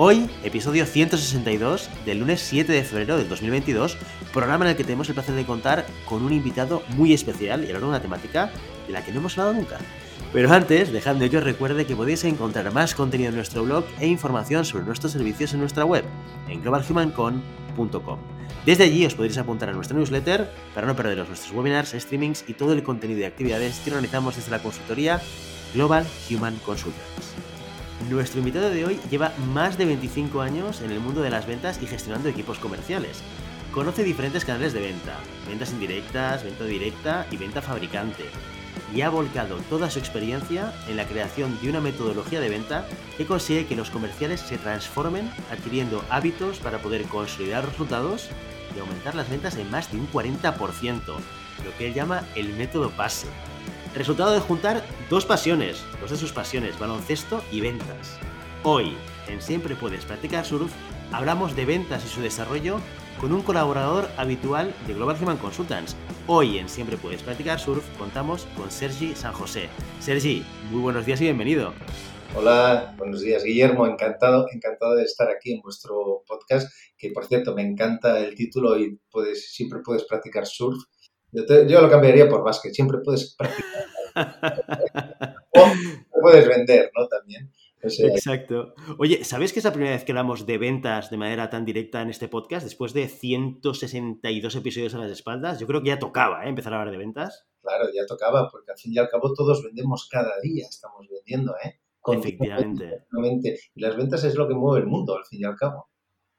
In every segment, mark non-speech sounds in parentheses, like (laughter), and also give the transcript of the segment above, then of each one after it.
Hoy, episodio 162 del lunes 7 de febrero del 2022, programa en el que tenemos el placer de contar con un invitado muy especial y hablar de una temática de la que no hemos hablado nunca. Pero antes, dejadme que os recuerde que podéis encontrar más contenido en nuestro blog e información sobre nuestros servicios en nuestra web, en globalhumancon.com. Desde allí os podréis apuntar a nuestra newsletter para no perderos nuestros webinars, streamings y todo el contenido y actividades que realizamos desde la consultoría Global Human Consultants. Nuestro invitado de hoy lleva más de 25 años en el mundo de las ventas y gestionando equipos comerciales. Conoce diferentes canales de venta, ventas indirectas, venta directa y venta fabricante. Y ha volcado toda su experiencia en la creación de una metodología de venta que consigue que los comerciales se transformen adquiriendo hábitos para poder consolidar resultados y aumentar las ventas en más de un 40%, lo que él llama el método PASE. Resultado de juntar dos pasiones, dos de sus pasiones, baloncesto y ventas. Hoy, en Siempre Puedes Practicar Surf, hablamos de ventas y su desarrollo con un colaborador habitual de Global Human Consultants. Hoy en Siempre Puedes Practicar Surf contamos con Sergi San José. Sergi, muy buenos días y bienvenido. Hola, buenos días Guillermo, encantado, encantado de estar aquí en vuestro podcast, que por cierto me encanta el título y puedes, siempre puedes practicar surf yo, lo cambiaría por básquet. Siempre puedes (laughs) practicar. o puedes vender, ¿no? También. Exacto. Oye, ¿sabes que es la primera vez que hablamos de ventas de manera tan directa en este podcast? Después de 162 episodios a las espaldas, yo creo que ya tocaba ¿eh? empezar a hablar de ventas. Claro, ya tocaba, porque al fin y al cabo todos vendemos cada día, estamos vendiendo, ¿eh? Efectivamente. Y las ventas es lo que mueve el mundo, al fin y al cabo.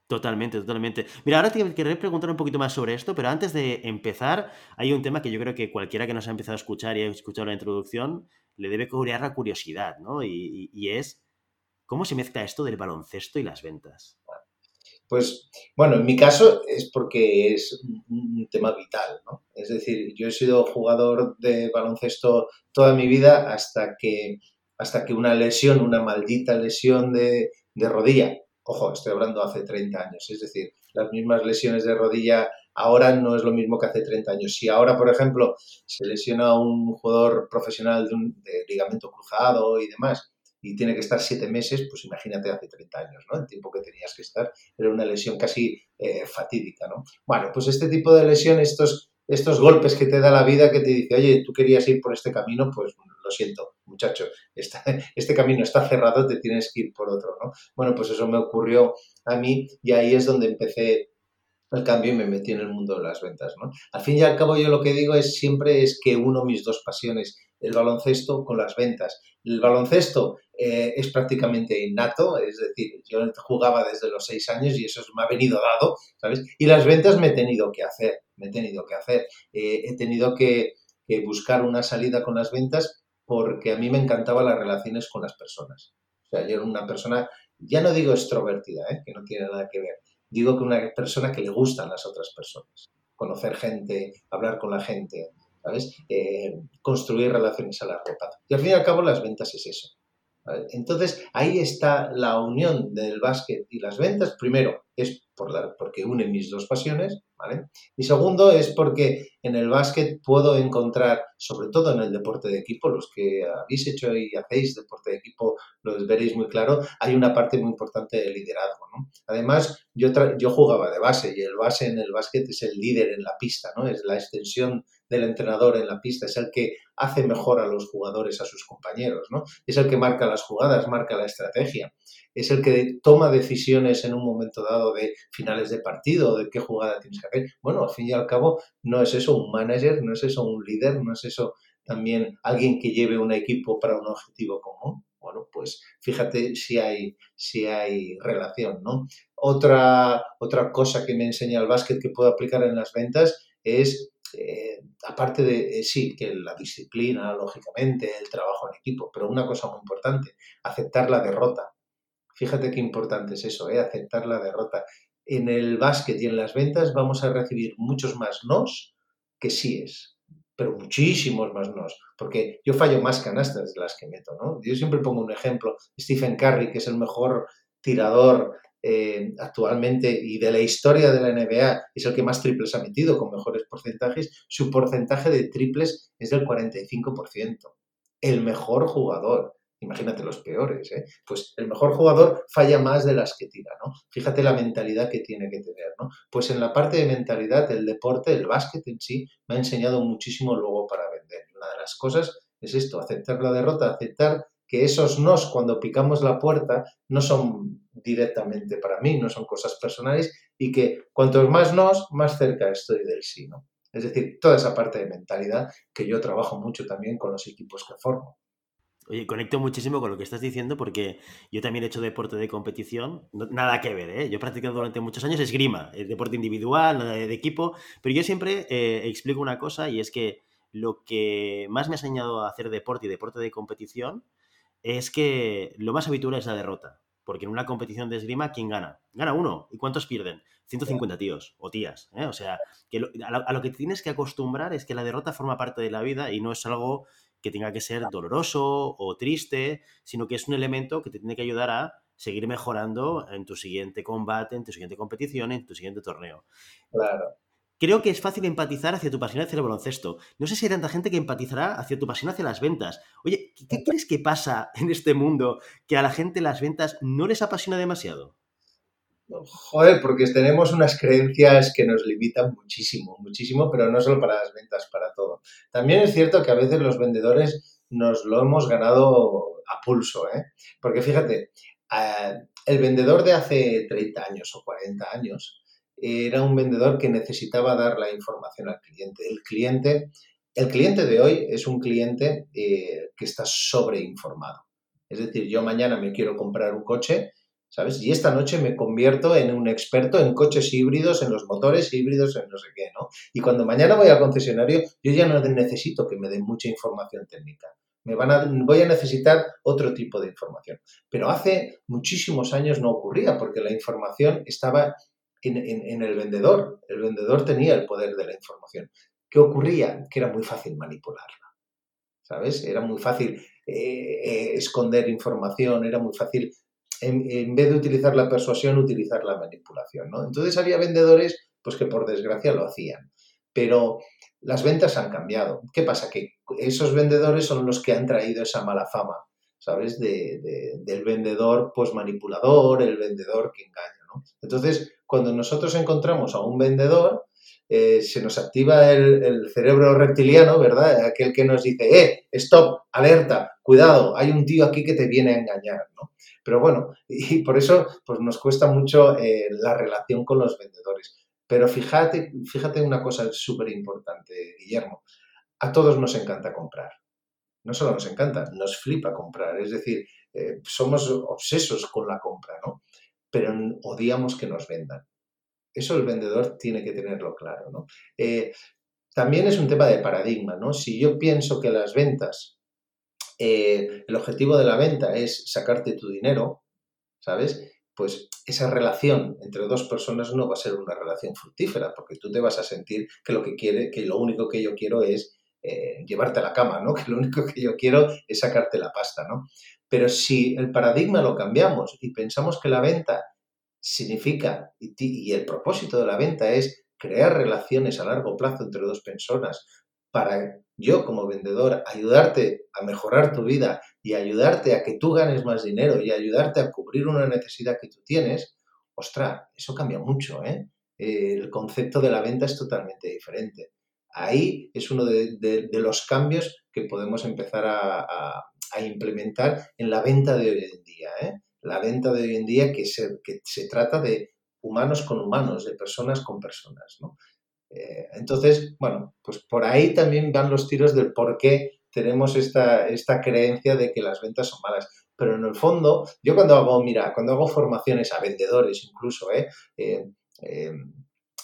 Totalmente, totalmente. Mira, ahora te querré preguntar un poquito más sobre esto, pero antes de empezar, hay un tema que yo creo que cualquiera que nos ha empezado a escuchar y ha escuchado la introducción le debe cubrir la curiosidad, ¿no? Y, es, ¿cómo se mezcla esto del baloncesto y las ventas? Pues, bueno, en mi caso es porque es un tema vital, ¿no? Es decir, yo he sido jugador de baloncesto toda mi vida hasta que, hasta que una lesión, una maldita lesión de, de rodilla, Ojo, estoy hablando hace 30 años, es decir, las mismas lesiones de rodilla ahora no es lo mismo que hace 30 años. Si ahora, por ejemplo, se lesiona un jugador profesional de, un, ligamento cruzado y demás, y tiene que estar siete meses, pues imagínate hace 30 años, ¿no? El tiempo que tenías que estar era una lesión casi eh, fatídica, ¿no? Bueno, pues este tipo de lesión, estos, estos golpes que te da la vida, que te dice, oye, tú querías ir por este camino, pues lo siento, muchacho, (laughs) este camino está cerrado, te tienes que ir por otro, ¿no? Bueno, pues eso me ocurrió a mí y ahí es donde empecé el cambio y me metí en el mundo de las ventas, ¿no? Al fin y al cabo yo lo que digo es siempre es que uno mis dos pasiones, el baloncesto con las ventas. El baloncesto eh, es prácticamente innato, es decir, yo jugaba desde los seis años y eso me ha venido dado, ¿sabes? Y las ventas me he tenido que hacer, me he tenido que hacer. Eh, he tenido que, que buscar una salida con las ventas porque a mí me encantaban las relaciones con las personas. O sea, yo era una persona, ya no digo extrovertida, ¿eh? que no tiene nada que ver, digo que una persona que le gustan las otras personas. Conocer gente, hablar con la gente, ¿sabes? Eh, construir relaciones a largo plazo. Y al fin y al cabo las ventas es eso. Entonces, ahí está la unión del básquet y las ventas. Primero, es por la, porque une mis dos pasiones, ¿vale? Y segundo, es porque en el básquet puedo encontrar, sobre todo en el deporte de equipo, los que habéis hecho y hacéis deporte de equipo, lo veréis muy claro, hay una parte muy importante de liderazgo. Además, yo, yo jugaba de base y el base en el básquet es el líder en la pista, ¿no? Es la extensión del entrenador en la pista, es el que hace mejor a los jugadores, a sus compañeros, ¿no? Es el que marca las jugadas, marca la estrategia, es el que toma decisiones en un momento dado de finales de partido, de qué jugada tienes que hacer. Bueno, al fin y al cabo, no es eso un manager, no es eso un líder, no es eso también alguien que lleve un equipo para un objetivo común. Bueno, pues fíjate si hay, si hay relación, ¿no? Otra, otra cosa que me enseña el básquet que puedo aplicar en las ventas es eh, aparte de, eh, sí, que la disciplina, lógicamente, el trabajo en equipo, pero una cosa muy importante, aceptar la derrota. Fíjate qué importante es eso, ¿eh? aceptar la derrota. En el básquet y en las ventas vamos a recibir muchos más nos que síes, pero muchísimos más nos, porque yo fallo más canastas de las que meto, ¿no? Yo siempre pongo un ejemplo, Stephen Curry, que es el mejor tirador eh, actualmente y de la historia de la NBA es el que más triples ha metido con mejores porcentajes, su porcentaje de triples es del 45%. El mejor jugador. Imagínate los peores, ¿eh? Pues el mejor jugador falla más de las que tira, ¿no? Fíjate la mentalidad que tiene que tener, ¿no? Pues en la parte de mentalidad, el deporte, el básquet en sí, me ha enseñado muchísimo luego para vender. Una de las cosas es esto, aceptar la derrota, aceptar que esos nos cuando picamos la puerta no son directamente para mí, no son cosas personales y que cuantos más nos, más cerca estoy del sí, ¿no? Es decir, toda esa parte de mentalidad que yo trabajo mucho también con los equipos que formo. Oye, conecto muchísimo con lo que estás diciendo porque yo también he hecho deporte de competición, nada que ver, ¿eh? Yo he practicado durante muchos años esgrima, el deporte individual, de, equipo, pero yo siempre eh, explico una cosa y es que lo que más me ha enseñado a hacer deporte y deporte de competición es que lo más habitual es la derrota. Porque en una competición de esgrima, ¿quién gana? Gana uno. ¿Y cuántos pierden? 150 tíos o tías. ¿eh? O sea, que a, lo, que tienes que acostumbrar es que la derrota forma parte de la vida y no es algo que tenga que ser doloroso o triste, sino que es un elemento que te tiene que ayudar a seguir mejorando en tu siguiente combate, en tu siguiente competición, en tu siguiente torneo. Claro creo que es fácil empatizar hacia tu pasión hacia el baloncesto. No sé si hay tanta gente que empatizará hacia tu pasión hacia las ventas. Oye, ¿qué, crees que pasa en este mundo que a la gente las ventas no les apasiona demasiado? Joder, porque tenemos unas creencias que nos limitan muchísimo, muchísimo, pero no solo para las ventas, para todo. También es cierto que a veces los vendedores nos lo hemos ganado a pulso, ¿eh? Porque fíjate, el vendedor de hace 30 años o 40 años era un vendedor que necesitaba dar la información al cliente. El cliente, el cliente de hoy es un cliente eh, que está sobreinformado. Es decir, yo mañana me quiero comprar un coche, ¿sabes? Y esta noche me convierto en un experto en coches híbridos, en los motores híbridos, en no sé qué, ¿no? Y cuando mañana voy al concesionario, yo ya no necesito que me den mucha información técnica. Me van a, voy a necesitar otro tipo de información. Pero hace muchísimos años no ocurría porque la información estaba en, el vendedor. El vendedor tenía el poder de la información. ¿Qué ocurría? Que era muy fácil manipularla. ¿Sabes? Era muy fácil eh, eh, esconder información, era muy fácil, en, vez de utilizar la persuasión, utilizar la manipulación. ¿no? Entonces había vendedores pues, que por desgracia lo hacían. Pero las ventas han cambiado. ¿Qué pasa? Que esos vendedores son los que han traído esa mala fama, ¿sabes? del vendedor pues manipulador, el vendedor que engaña. Entonces, cuando nosotros encontramos a un vendedor, eh, se nos activa el, cerebro reptiliano, ¿verdad? Aquel que nos dice, eh, stop, alerta, cuidado, hay un tío aquí que te viene a engañar, ¿no? Pero bueno, (laughs) y por eso pues nos cuesta mucho eh, la relación con los vendedores. Pero fíjate, fíjate una cosa súper importante, Guillermo. A todos nos encanta comprar. No solo nos encanta, nos flipa comprar. Es decir, eh, somos obsesos con la compra, ¿no? pero odiamos que nos vendan. Eso el vendedor tiene que tenerlo claro. ¿no? Eh, también es un tema de paradigma. ¿no? Si yo pienso que las ventas, eh, el objetivo de la venta es sacarte tu dinero, ¿sabes? Pues esa relación entre dos personas no va a ser una relación fructífera, porque tú te vas a sentir que lo que quiere, que lo único que yo quiero es eh, llevarte a la cama, ¿no? (laughs) Que lo único que yo quiero es sacarte la pasta, ¿no? Pero si el paradigma lo cambiamos y pensamos que la venta significa, y, el propósito de la venta es crear relaciones a largo plazo entre dos personas para yo como vendedor ayudarte a mejorar tu vida y ayudarte a que tú ganes más dinero y ayudarte a cubrir una necesidad que tú tienes, ostra, eso cambia mucho, ¿eh? El concepto de la venta es totalmente diferente. Ahí es uno de, los cambios que podemos empezar a, implementar en la venta de hoy en día. ¿eh? La venta de hoy en día que se, que se trata de humanos con humanos, de personas con personas. ¿no? Eh, entonces, bueno, pues por ahí también van los tiros del por qué tenemos esta, esta creencia de que las ventas son malas. Pero en el fondo, yo cuando hago, mira, cuando hago formaciones a vendedores incluso, ¿eh? eh,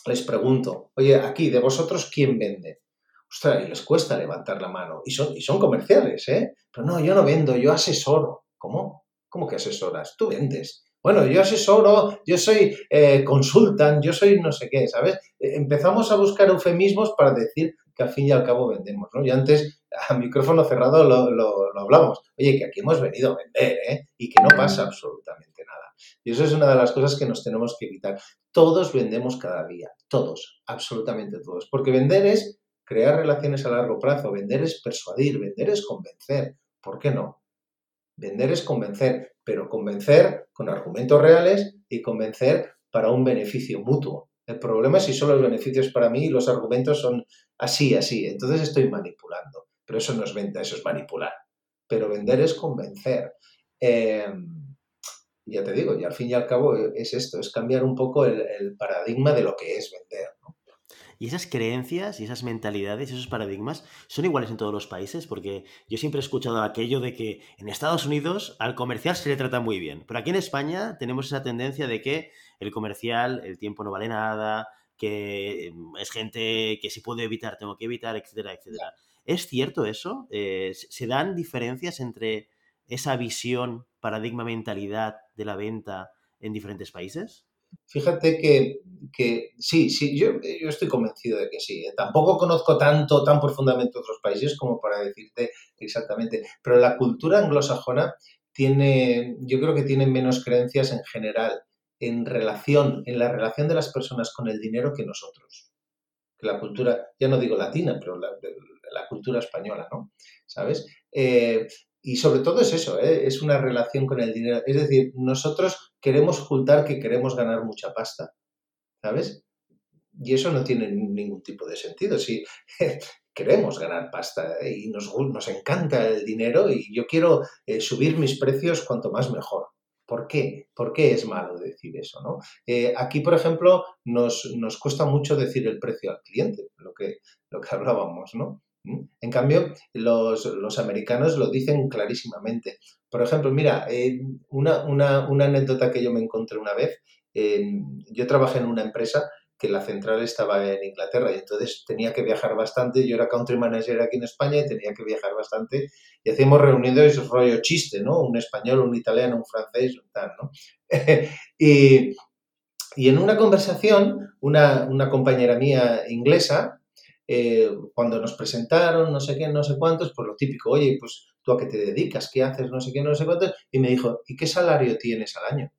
les pregunto, oye, aquí, de vosotros, ¿quién vende? Ostras, y les cuesta levantar la mano. Y son, y son comerciales, ¿eh? Pero no, yo no vendo, yo asesoro. ¿Cómo? ¿Cómo que asesoras? Tú vendes. Bueno, yo asesoro, yo soy eh, consultan, yo soy no sé qué, ¿sabes? Eh, empezamos a buscar eufemismos para decir que al fin y al cabo vendemos, ¿no? Y antes, a micrófono cerrado, lo, lo, hablamos. Oye, que aquí hemos venido a vender, ¿eh? Y que no pasa absolutamente nada. Y eso es una de las cosas que nos tenemos que evitar. Todos vendemos cada día, todos, absolutamente todos. Porque vender es crear relaciones a largo plazo, vender es persuadir, vender es convencer. ¿Por qué no? Vender es convencer, pero convencer con argumentos reales y convencer para un beneficio mutuo. El problema es si solo el beneficio es para mí y los argumentos son así, así. Entonces estoy manipulando. Pero eso no es venta, eso es manipular. Pero vender es convencer. Em, ya te digo, y al fin y al cabo es esto, es cambiar un poco el, el paradigma de lo que es vender. ¿no? Y esas creencias y esas mentalidades, esos paradigmas, son iguales en todos los países, porque yo siempre he escuchado aquello de que en Estados Unidos al comercial se le trata muy bien, pero aquí en España tenemos esa tendencia de que el comercial, el tiempo no vale nada, que mm, es gente que si puedo evitar, tengo que evitar, etcétera, etcétera. ¿Es cierto eso? Eh, ¿Se dan diferencias entre esa visión, paradigma, mentalidad de la venta en diferentes países? Fíjate que, sí, sí, yo, yo, estoy convencido de que sí. ¿eh? Tampoco conozco tanto, tan profundamente otros países como para decirte exactamente, pero la cultura anglosajona tiene, yo creo que tiene menos creencias en general en relación, en la relación de las personas con el dinero que nosotros. Que la cultura, ya no digo latina, pero la, la cultura española, ¿no? ¿Sabes? Eh, y sobre todo es eso, ¿eh? es una relación con el dinero. Es decir, nosotros queremos ocultar que queremos ganar mucha pasta, ¿sabes? Y eso no tiene ningún tipo de sentido. Si (laughs) queremos ganar pasta y nos, nos encanta el dinero y yo quiero eh, subir mis precios cuanto más mejor. ¿Por qué? ¿Por qué es malo decir eso? ¿no? Eh, aquí, por ejemplo, nos, nos, cuesta mucho decir el precio al cliente, lo que, lo que hablábamos, ¿no? En cambio, los, americanos lo dicen clarísimamente. Por ejemplo, mira, una, anécdota que yo me encontré una vez, yo trabajé en una empresa que la central estaba en Inglaterra y entonces tenía que viajar bastante. Yo era country manager aquí en España y tenía que viajar bastante y hacíamos reuniones rollo chiste, ¿no? Un español, un italiano, un francés, un tal, ¿no? (laughs) y, en una conversación, una, una compañera mía inglesa eh, cuando nos presentaron, no sé qué, no sé cuántos, pues lo típico, oye, pues tú a qué te dedicas, qué haces, no sé qué, no sé cuántos, y me dijo, ¿y qué salario tienes al año?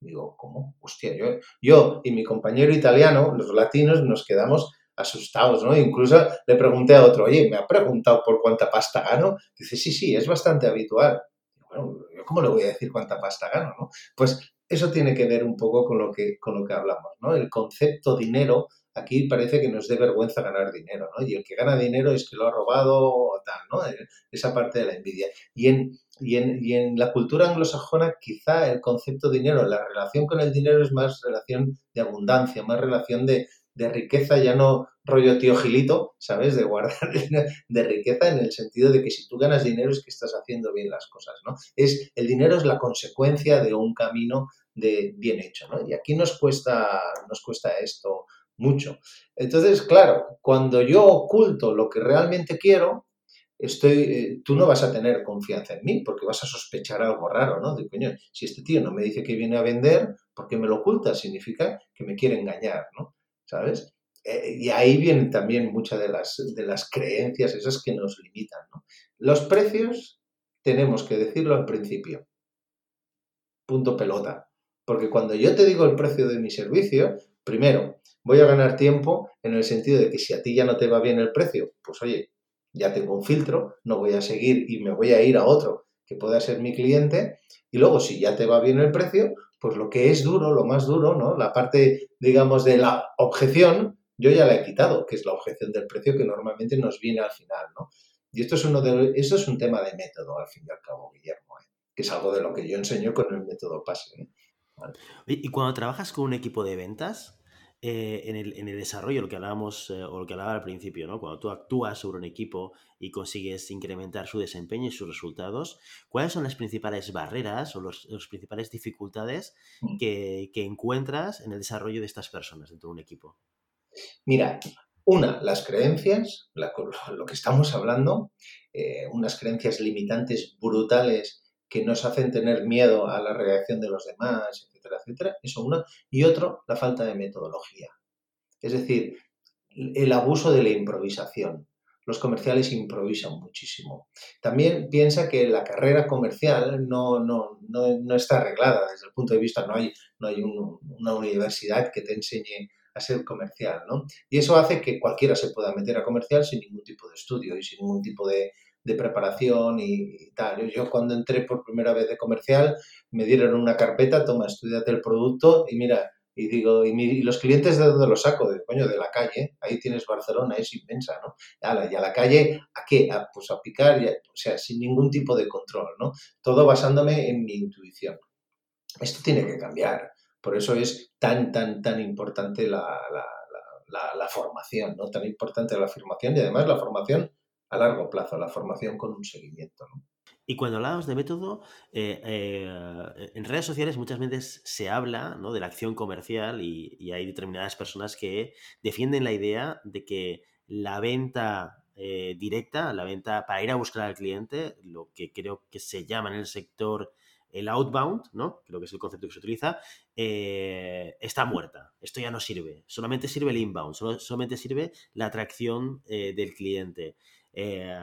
Digo, ¿cómo? Hostia, yo, yo y mi compañero italiano, los latinos, nos quedamos asustados, ¿no? Incluso le pregunté a otro, oye, ¿me ha preguntado por cuánta pasta gano? Dice, sí, sí, es bastante habitual. Bueno, ¿cómo le voy a decir cuánta pasta gano, no? Pues eso tiene que ver un poco con lo que, con lo que hablamos, ¿no? El concepto dinero aquí parece que nos dé vergüenza ganar dinero, ¿no? Y el que gana dinero es que lo ha robado o tal, ¿no? Eh, esa parte de la envidia. Y en, y en, la cultura anglosajona quizá el concepto de dinero, la relación con el dinero es más relación de abundancia, más relación de, riqueza, ya no rollo tío gilito, ¿sabes? De guardar de riqueza en el sentido de que si tú ganas dinero es que estás haciendo bien las cosas, ¿no? Es, el dinero es la consecuencia de un camino de bien hecho, ¿no? Y aquí nos cuesta, nos cuesta esto mucho. Entonces, claro, cuando yo oculto lo que realmente quiero, estoy, eh, tú no vas a tener confianza en mí porque vas a sospechar algo raro, ¿no? De si este tío no me dice que viene a vender, ¿por qué me lo oculta? Significa que me quiere engañar, ¿no? ¿Sabes? Eh, y ahí vienen también muchas de las, de las creencias esas que nos limitan, ¿no? Los precios tenemos que decirlo al principio. Punto pelota. Porque cuando yo te digo el precio de mi servicio, primero, voy a ganar tiempo en el sentido de que si a ti ya no te va bien el precio, pues oye, ya tengo un filtro, no voy a seguir y me voy a ir a otro que pueda ser mi cliente. Y luego, si ya te va bien el precio, pues lo que es duro, lo más duro, ¿no? La parte, digamos, de la objeción, yo ya la he quitado, que es la objeción del precio que normalmente nos viene al final, ¿no? Y esto es, uno de, esto es un tema de método, al fin y al cabo, Guillermo, ¿eh? que es algo de lo que yo enseño con el método PASE. ¿eh? Y cuando trabajas con un equipo de ventas, eh, en, el, en, el, desarrollo, lo que hablábamos eh, o lo que hablaba al principio, ¿no? Cuando tú actúas sobre un equipo y consigues incrementar su desempeño y sus resultados, ¿cuáles son las principales barreras o las los principales dificultades mm. que, que, encuentras en el desarrollo de estas personas dentro de un equipo? Mira, una, las creencias, la, lo que estamos hablando, eh, unas creencias limitantes brutales que nos hacen tener miedo a la reacción de los demás, etcétera, etcétera. Eso uno. Y otro, la falta de metodología. Es decir, el abuso de la improvisación. Los comerciales improvisan muchísimo. También piensa que la carrera comercial no, no, no, está arreglada desde el punto de vista, no hay, no hay una universidad que te enseñe a ser comercial, ¿no? Y eso hace que cualquiera se pueda meter a comercial sin ningún tipo de estudio y sin ningún tipo de, de preparación y, tal. Yo, cuando entré por primera vez de comercial me dieron una carpeta, toma, estudiate el producto y mira, y digo, ¿y, los clientes de dónde los saco? De, coño, de la calle, ahí tienes Barcelona, es inmensa, ¿no? y a la calle, ¿a qué? pues a picar, o sea, sin ningún tipo de control, ¿no? Todo basándome en mi intuición. Esto tiene que cambiar. Por eso es tan, tan, tan importante la, la formación, ¿no? Tan importante la formación y además la formación a largo plazo, la formación con un seguimiento. Y cuando hablamos de método, eh, eh, en redes sociales muchas veces se habla de la acción comercial y, hay determinadas personas que defienden la idea de que la venta eh, directa, la venta para ir a buscar al cliente, lo que creo que se llama en el sector el outbound, ¿no? Creo que es el concepto que se utiliza, está muerta. Esto ya no sirve. Solamente sirve el inbound, solamente sirve la atracción del cliente. Eh,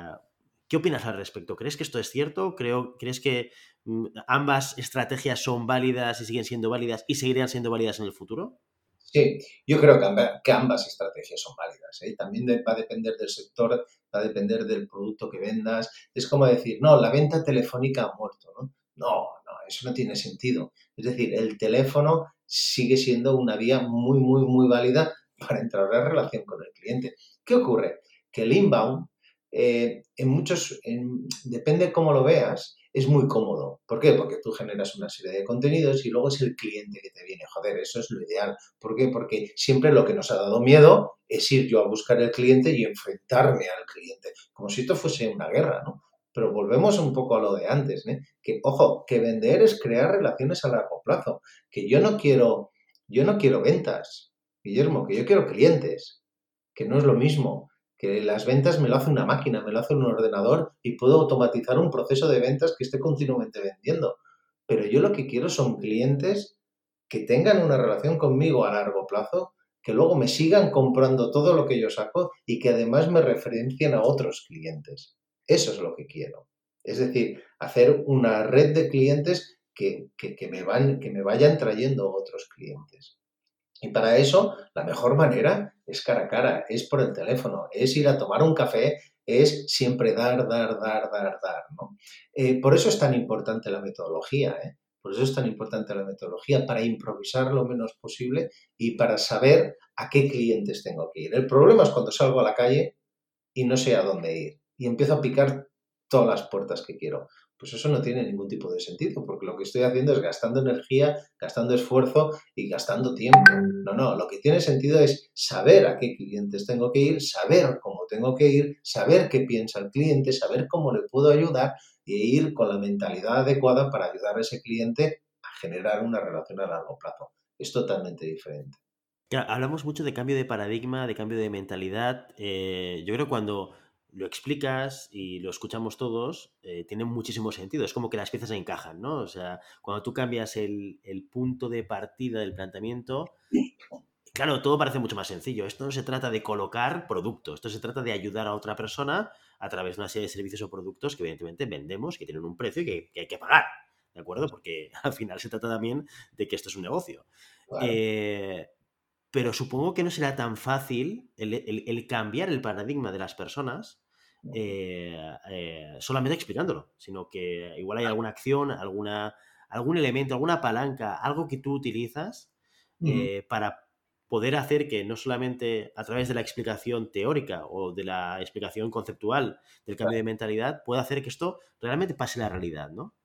¿Qué opinas al respecto? ¿Crees que esto es cierto? Creo, ¿Crees que mm, ambas estrategias son válidas y siguen siendo válidas y seguirían siendo válidas en el futuro? Sí, yo creo que, ambas estrategias son válidas. ¿eh? También va a depender del sector, va a depender del producto que vendas. Es como decir, no, la venta telefónica ha muerto. ¿no? No, no, eso no tiene sentido. Es decir, el teléfono sigue siendo una vía muy, muy, muy válida para entrar en relación con el cliente. ¿Qué ocurre? Que el inbound eh, en muchos, depende cómo lo veas, es muy cómodo. ¿Por qué? Porque tú generas una serie de contenidos y luego es el cliente que te viene. Joder, eso es lo ideal. ¿Por qué? Porque siempre lo que nos ha dado miedo es ir yo a buscar el cliente y enfrentarme al cliente, como si esto fuese una guerra, ¿no? Pero volvemos un poco a lo de antes, ¿eh? Que, ojo, que vender es crear relaciones a largo plazo. Que yo no quiero, yo no quiero ventas, Guillermo, que yo quiero clientes, que no es lo mismo que las ventas me lo hace una máquina, me lo hace un ordenador y puedo automatizar un proceso de ventas que esté continuamente vendiendo. Pero yo lo que quiero son clientes que tengan una relación conmigo a largo plazo, que luego me sigan comprando todo lo que yo saco y que además me referencien a otros clientes. Eso es lo que quiero. Es decir, hacer una red de clientes que, me, van, que me vayan trayendo otros clientes. Y para eso, la mejor manera es cara a cara, es por el teléfono, es ir a tomar un café, es siempre dar, dar, dar, dar, dar. Eh, por eso es tan importante la metodología, ¿eh? por eso es tan importante la metodología, para improvisar lo menos posible y para saber a qué clientes tengo que ir. El problema es cuando salgo a la calle y no sé a dónde ir y empiezo a picar todas las puertas que quiero pues eso no tiene ningún tipo de sentido, porque lo que estoy haciendo es gastando energía, gastando esfuerzo y gastando tiempo. No, no, lo que tiene sentido es saber a qué clientes tengo que ir, saber cómo tengo que ir, saber qué piensa el cliente, saber cómo le puedo ayudar e ir con la mentalidad adecuada para ayudar a ese cliente a generar una relación a largo plazo. Es totalmente diferente. hablamos mucho de cambio de paradigma, de cambio de mentalidad. Eh, yo creo cuando lo explicas y lo escuchamos todos, eh, tiene muchísimo sentido. Es como que las piezas se encajan, ¿no? O sea, cuando tú cambias el, punto de partida del planteamiento, claro, todo parece mucho más sencillo. Esto no se trata de colocar productos, esto se trata de ayudar a otra persona a través de una serie de servicios o productos que evidentemente vendemos, que tienen un precio y que, hay que pagar, ¿de acuerdo? Porque (laughs) al final se trata también de que esto es un negocio. Eh, pero supongo que no será tan fácil el, cambiar el paradigma de las personas solamente explicándolo, sino que igual hay alguna acción, alguna, algún elemento, alguna palanca, algo que tú utilizas eh, para poder hacer que no solamente a través de la explicación teórica o de la explicación conceptual del cambio de mentalidad pueda hacer que esto realmente pase la realidad, ¿no?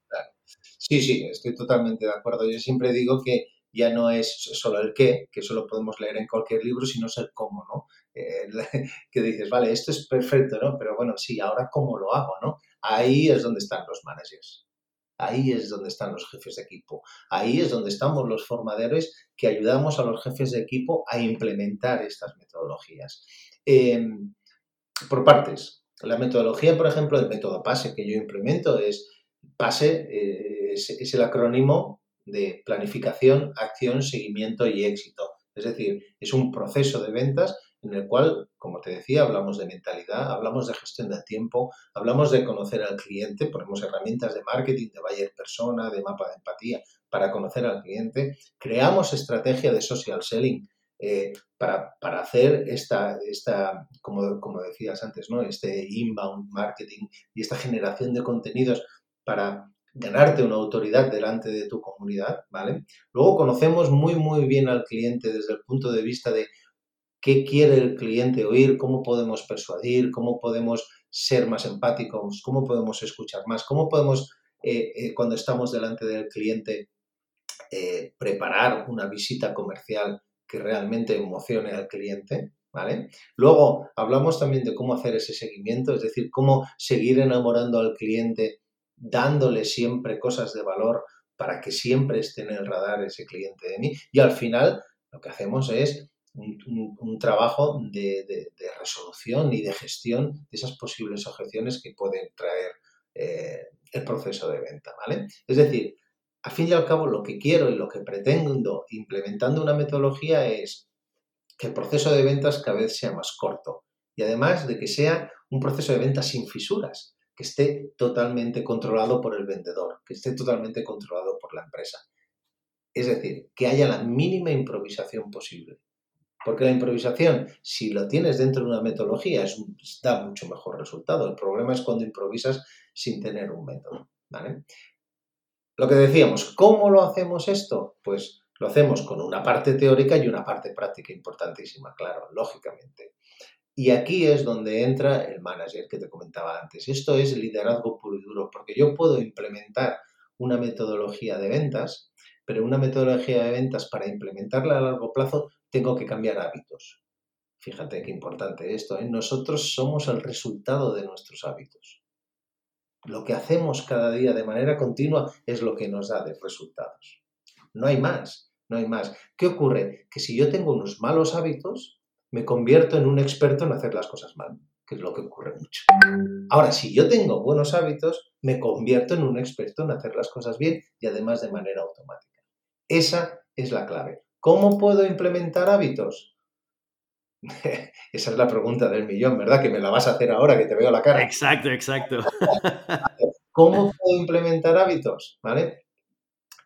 Sí, sí, estoy totalmente de acuerdo. Yo siempre digo que ya no es solo el qué, que eso lo podemos leer en cualquier libro, sino es el cómo, ¿no? (laughs) Que dices, vale, esto es perfecto, ¿no? Pero bueno, sí, ahora cómo lo hago, ¿no? Ahí es donde están los managers. Ahí es donde están los jefes de equipo. Ahí es donde estamos los formadores que ayudamos a los jefes de equipo a implementar estas metodologías. Em, por partes. La metodología, por ejemplo, el método PASE que yo implemento es PASE eh, es, el acrónimo de planificación, acción, seguimiento y éxito. Es decir, es un proceso de ventas en el cual, como te decía, hablamos de mentalidad, hablamos de gestión del tiempo, hablamos de conocer al cliente, ponemos herramientas de marketing, de buyer persona, de mapa de empatía para conocer al cliente, creamos estrategia de social selling eh, para, hacer esta, esta como, como, decías antes, ¿no? este inbound marketing y esta generación de contenidos para ganarte una autoridad delante de tu comunidad, ¿vale? Luego conocemos muy, muy bien al cliente desde el punto de vista de qué quiere el cliente oír, cómo podemos persuadir, cómo podemos ser más empáticos, cómo podemos escuchar más, cómo podemos, eh, eh, cuando estamos delante del cliente, eh, preparar una visita comercial que realmente emocione al cliente. ¿Vale? Luego hablamos también de cómo hacer ese seguimiento, es decir, cómo seguir enamorando al cliente, dándole siempre cosas de valor para que siempre esté en el radar ese cliente de mí. Y al final lo que hacemos es un, trabajo de, resolución y de gestión de esas posibles objeciones que pueden traer eh, el proceso de venta, ¿vale? Es decir, a fin y al cabo lo que quiero y lo que pretendo implementando una metodología es que el proceso de ventas cada vez sea más corto y además de que sea un proceso de ventas sin fisuras, que esté totalmente controlado por el vendedor, que esté totalmente controlado por la empresa. Es decir, que haya la mínima improvisación posible. Porque la improvisación, si lo tienes dentro de una metodología, es, da mucho mejor resultado. El problema es cuando improvisas sin tener un método. Lo que decíamos, ¿cómo lo hacemos esto? Pues lo hacemos con una parte teórica y una parte práctica importantísima, claro, lógicamente. Y aquí es donde entra el manager que te comentaba antes. Esto es liderazgo puro y duro, porque yo puedo implementar una metodología de ventas, pero una metodología de ventas para implementarla a largo plazo tengo que cambiar hábitos. Fíjate qué importante esto. ¿eh? Nosotros somos el resultado de nuestros hábitos. Lo que hacemos cada día de manera continua es lo que nos da de resultados. No hay más, no hay más. ¿Qué ocurre? Que si yo tengo unos malos hábitos, me convierto en un experto en hacer las cosas mal, que es lo que ocurre mucho. Ahora, si yo tengo buenos hábitos, me convierto en un experto en hacer las cosas bien y además de manera automática. Esa es la clave. ¿Cómo puedo implementar hábitos? (laughs) Esa es la pregunta del millón, ¿verdad? Que me la vas a hacer ahora que te veo la cara. Exacto, exacto. (laughs) ¿Cómo puedo implementar hábitos? ¿Vale?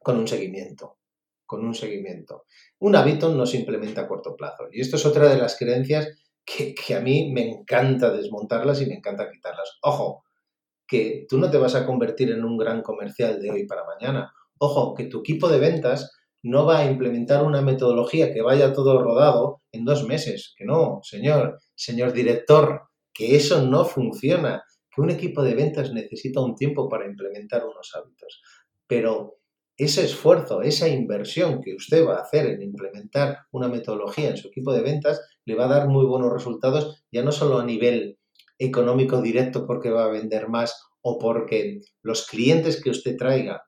Con un seguimiento. Con un seguimiento. Un hábito no se implementa a corto plazo. Y esto es otra de las creencias que, que a mí me encanta desmontarlas y me encanta quitarlas. Ojo, que tú no te vas a convertir en un gran comercial de hoy para mañana. Ojo, que tu equipo de ventas no va a implementar una metodología que vaya todo rodado en dos meses. Que no, señor, señor director, que eso no funciona, que un equipo de ventas necesita un tiempo para implementar unos hábitos. Pero ese esfuerzo, esa inversión que usted va a hacer en implementar una metodología en su equipo de ventas, le va a dar muy buenos resultados, ya no solo a nivel económico directo porque va a vender más o porque los clientes que usted traiga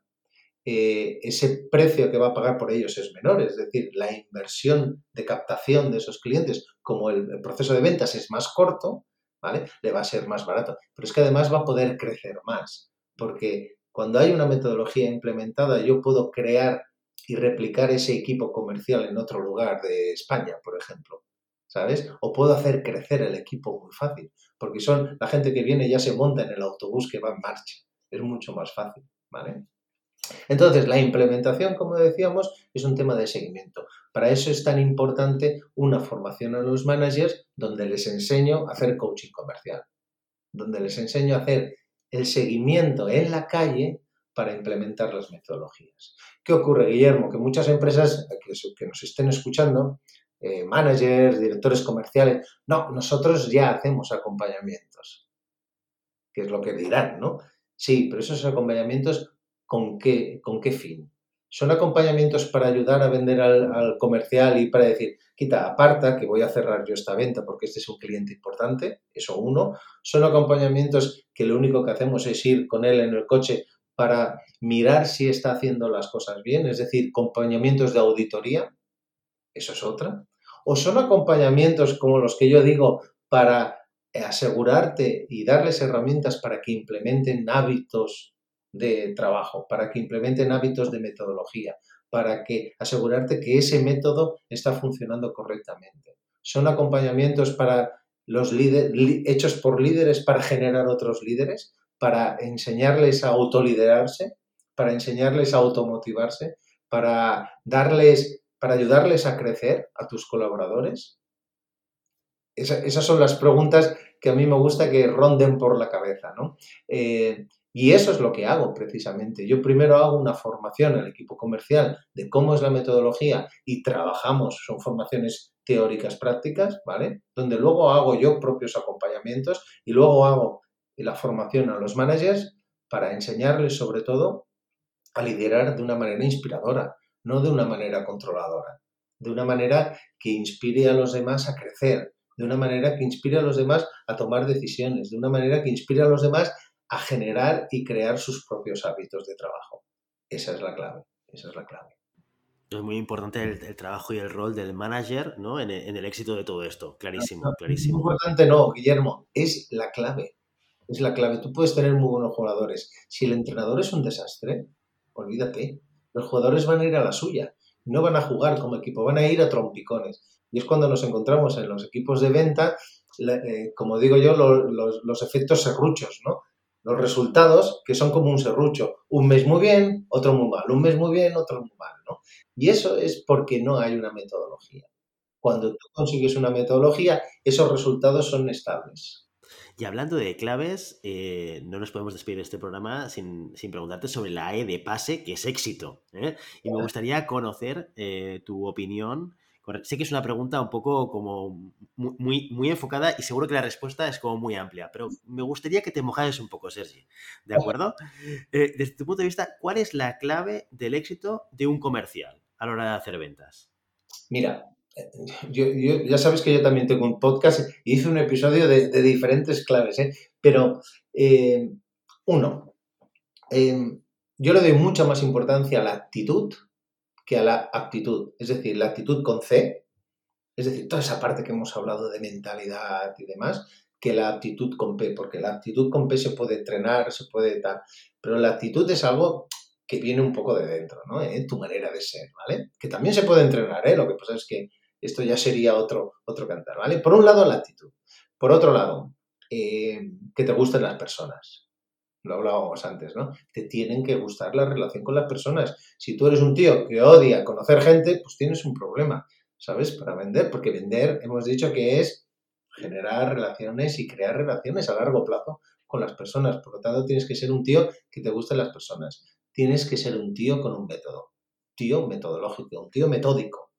eh, ese precio que va a pagar por ellos es menor, es decir, la inversión de captación de esos clientes, como el, proceso de ventas es más corto, ¿vale? Le va a ser más barato. Pero es que además va a poder crecer más, porque cuando hay una metodología implementada, yo puedo crear y replicar ese equipo comercial en otro lugar de España, por ejemplo. ¿Sabes? O puedo hacer crecer el equipo muy fácil, porque son la gente que viene ya se monta en el autobús que va en marcha. Es mucho más fácil, ¿vale? Entonces, la implementación, como decíamos, es un tema de seguimiento. Para eso es tan importante una formación a los managers donde les enseño a hacer coaching comercial, donde les enseño a hacer el seguimiento en la calle para implementar las metodologías. ¿Qué ocurre, Guillermo? Que muchas empresas que nos estén escuchando, eh, managers, directores comerciales, no, nosotros ya hacemos acompañamientos, que es lo que dirán, ¿no? Sí, pero esos acompañamientos ¿con qué, con qué fin? ¿Son acompañamientos para ayudar a vender al, comercial y para decir, quita, aparta, que voy a cerrar yo esta venta porque este es un cliente importante? Eso uno. ¿Son acompañamientos que lo único que hacemos es ir con él en el coche para mirar si está haciendo las cosas bien? Es decir, acompañamientos de auditoría. Eso es otra. ¿O son acompañamientos como los que yo digo para asegurarte y darles herramientas para que implementen hábitos de trabajo, para que implementen hábitos de metodología, para que asegurarte que ese método está funcionando correctamente. Son acompañamientos para los líderes, hechos por líderes para generar otros líderes, para enseñarles a autoliderarse, para enseñarles a automotivarse, para darles, para ayudarles a crecer a tus colaboradores. esas son las preguntas que a mí me gusta que ronden por la cabeza, ¿no? Eh, y eso es lo que hago precisamente. Yo primero hago una formación al equipo comercial de cómo es la metodología y trabajamos, son formaciones teóricas prácticas, ¿vale? Donde luego hago yo propios acompañamientos y luego hago la formación a los managers para enseñarles sobre todo a liderar de una manera inspiradora, no de una manera controladora, de una manera que inspire a los demás a crecer, de una manera que inspire a los demás a tomar decisiones, de una manera que inspire a los demás a generar y crear sus propios hábitos de trabajo. Esa es la clave, esa es la clave. Es muy importante el, trabajo y el rol del manager ¿no? en, el, éxito de todo esto. Clarísimo, clarísimo. Muy importante no, Guillermo, es la clave. Es la clave. Tú puedes tener muy buenos jugadores. Si el entrenador es un desastre, olvídate. Los jugadores van a ir a la suya. No van a jugar como equipo, van a ir a trompicones. Y es cuando nos encontramos en los equipos de venta, eh, como digo yo, los, los efectos serruchos, ¿no? Los resultados que son como un serrucho. Un mes muy bien, otro muy mal. Un mes muy bien, otro muy mal. ¿no? Y eso es porque no hay una metodología. Cuando tú consigues una metodología, esos resultados son estables. Y hablando de claves, eh, no nos podemos despedir de este programa sin, preguntarte sobre la E de pase, que es éxito. ¿eh? Y me gustaría conocer eh, tu opinión Sé que es una pregunta un poco como muy, muy enfocada y seguro que la respuesta es como muy amplia, pero me gustaría que te mojases un poco, Sergi. ¿De acuerdo? Eh, desde tu punto de vista, ¿cuál es la clave del éxito de un comercial a la hora de hacer ventas? Mira, yo, ya sabes que yo también tengo un podcast y hice un episodio de, diferentes claves, ¿eh? pero eh, uno, yo le doy mucha más importancia a la actitud que a la aptitud, es decir, la actitud con C, es decir, toda esa parte que hemos hablado de mentalidad y demás, que la actitud con P, porque la actitud con P se puede entrenar, se puede tal, pero la actitud es algo que viene un poco de dentro, ¿no? Tu manera de ser, ¿vale? Que también se puede entrenar, ¿eh? Lo que pasa es que esto ya sería otro, otro cantar, ¿vale? Por un lado, la actitud. Por otro lado, eh, que te gusten las personas lo hablábamos antes, ¿no? Te tienen que gustar la relación con las personas. Si tú eres un tío que odia conocer gente, pues tienes un problema, ¿sabes? Para vender, porque vender hemos dicho que es generar relaciones y crear relaciones a largo plazo con las personas. Por lo tanto, tienes que ser un tío que te gusten las personas. Tienes que ser un tío con un método, tío metodológico, un tío metódico.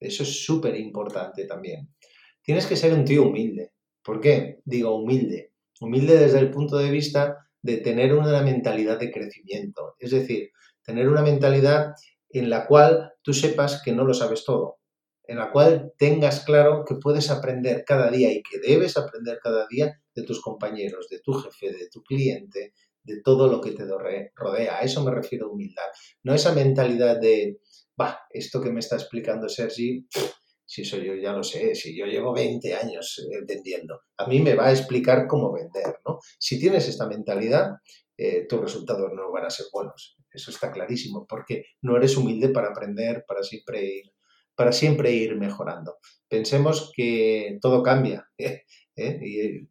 Eso es súper importante también. Tienes que ser un tío humilde. ¿Por qué? Digo humilde. Humilde desde el punto de vista de tener una mentalidad de crecimiento. Es decir, tener una mentalidad en la cual tú sepas que no lo sabes todo, en la cual tengas claro que puedes aprender cada día y que debes aprender cada día de tus compañeros, de tu jefe, de tu cliente, de todo lo que te rodea. A eso me refiero a humildad. No esa mentalidad de, va, esto que me está explicando Sergi, si eso yo ya lo sé, si yo llevo 20 años eh, vendiendo, a mí me va a explicar cómo vender, ¿no? Si tienes esta mentalidad, eh, tus resultados no van a ser buenos. Eso está clarísimo, porque no eres humilde para aprender, para siempre ir, para siempre ir mejorando. Pensemos que todo cambia, (laughs) ¿eh? Y,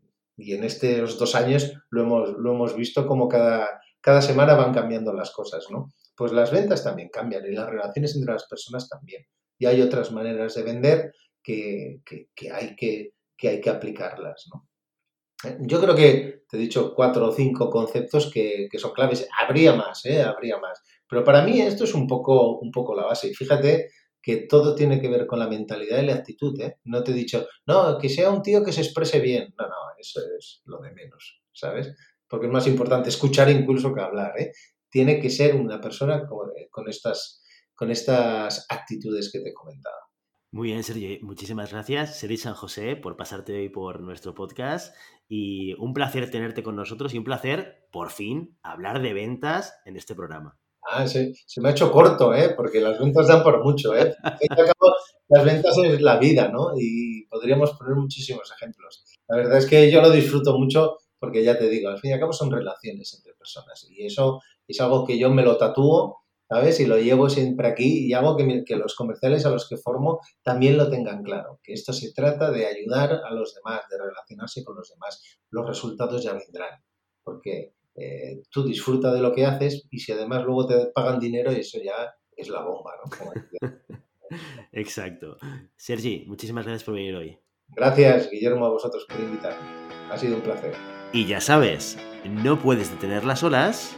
en estos dos años lo hemos, lo hemos visto como cada, cada semana van cambiando las cosas, ¿no? Pues las ventas también cambian y las relaciones entre las personas también y hay otras maneras de vender que, hay, que, hay que aplicarlas. ¿no? Eh, yo creo que te he dicho cuatro o cinco conceptos que, son claves. Habría más, ¿eh? Habría más. Pero para mí esto es un poco, un poco la base. Fíjate que todo tiene que ver con la mentalidad y la actitud. ¿eh? No te he dicho, no, que sea un tío que se exprese bien. No, no, eso es lo de menos, ¿sabes? Porque es más importante escuchar incluso que hablar. ¿eh? Tiene que ser una persona con estas con estas actitudes que te he comentado. Muy bien, Sergio. Muchísimas gracias, Sergi San José, por pasarte hoy por nuestro podcast. Y un placer tenerte con nosotros y un placer, por fin, hablar de ventas en este programa. Ah, se, se me ha hecho corto, ¿eh? porque las ventas dan por mucho. ¿eh? las ventas es la vida, ¿no? Y podríamos poner muchísimos ejemplos. La verdad es que yo lo disfruto mucho porque ya te digo, al fin y al cabo son relaciones entre personas y eso es algo que yo me lo tatúo, ¿sabes? Y lo llevo siempre aquí y hago que, que los comerciales a los que formo también lo tengan claro, que esto se trata de ayudar a los demás, de relacionarse con los demás. Los resultados ya vendrán, porque eh, tú disfruta de lo que haces y si además luego te pagan dinero, eso ya es la bomba, ¿no? (laughs) Exacto. Sergi, muchísimas gracias por venir hoy. Gracias, Guillermo, a vosotros por invitarme. Ha sido un placer. Y ya sabes, no puedes detener las olas,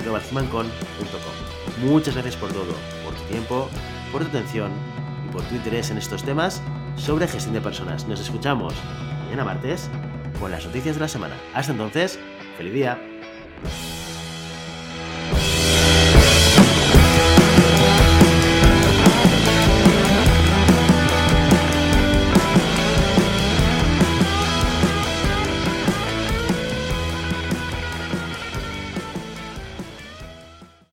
en globalhumancon.com. Muchas gracias por todo, por tu tiempo, por tu atención y por tu interés en estos temas sobre gestión de personas. Nos escuchamos mañana martes con las noticias de la semana. Hasta entonces, feliz día.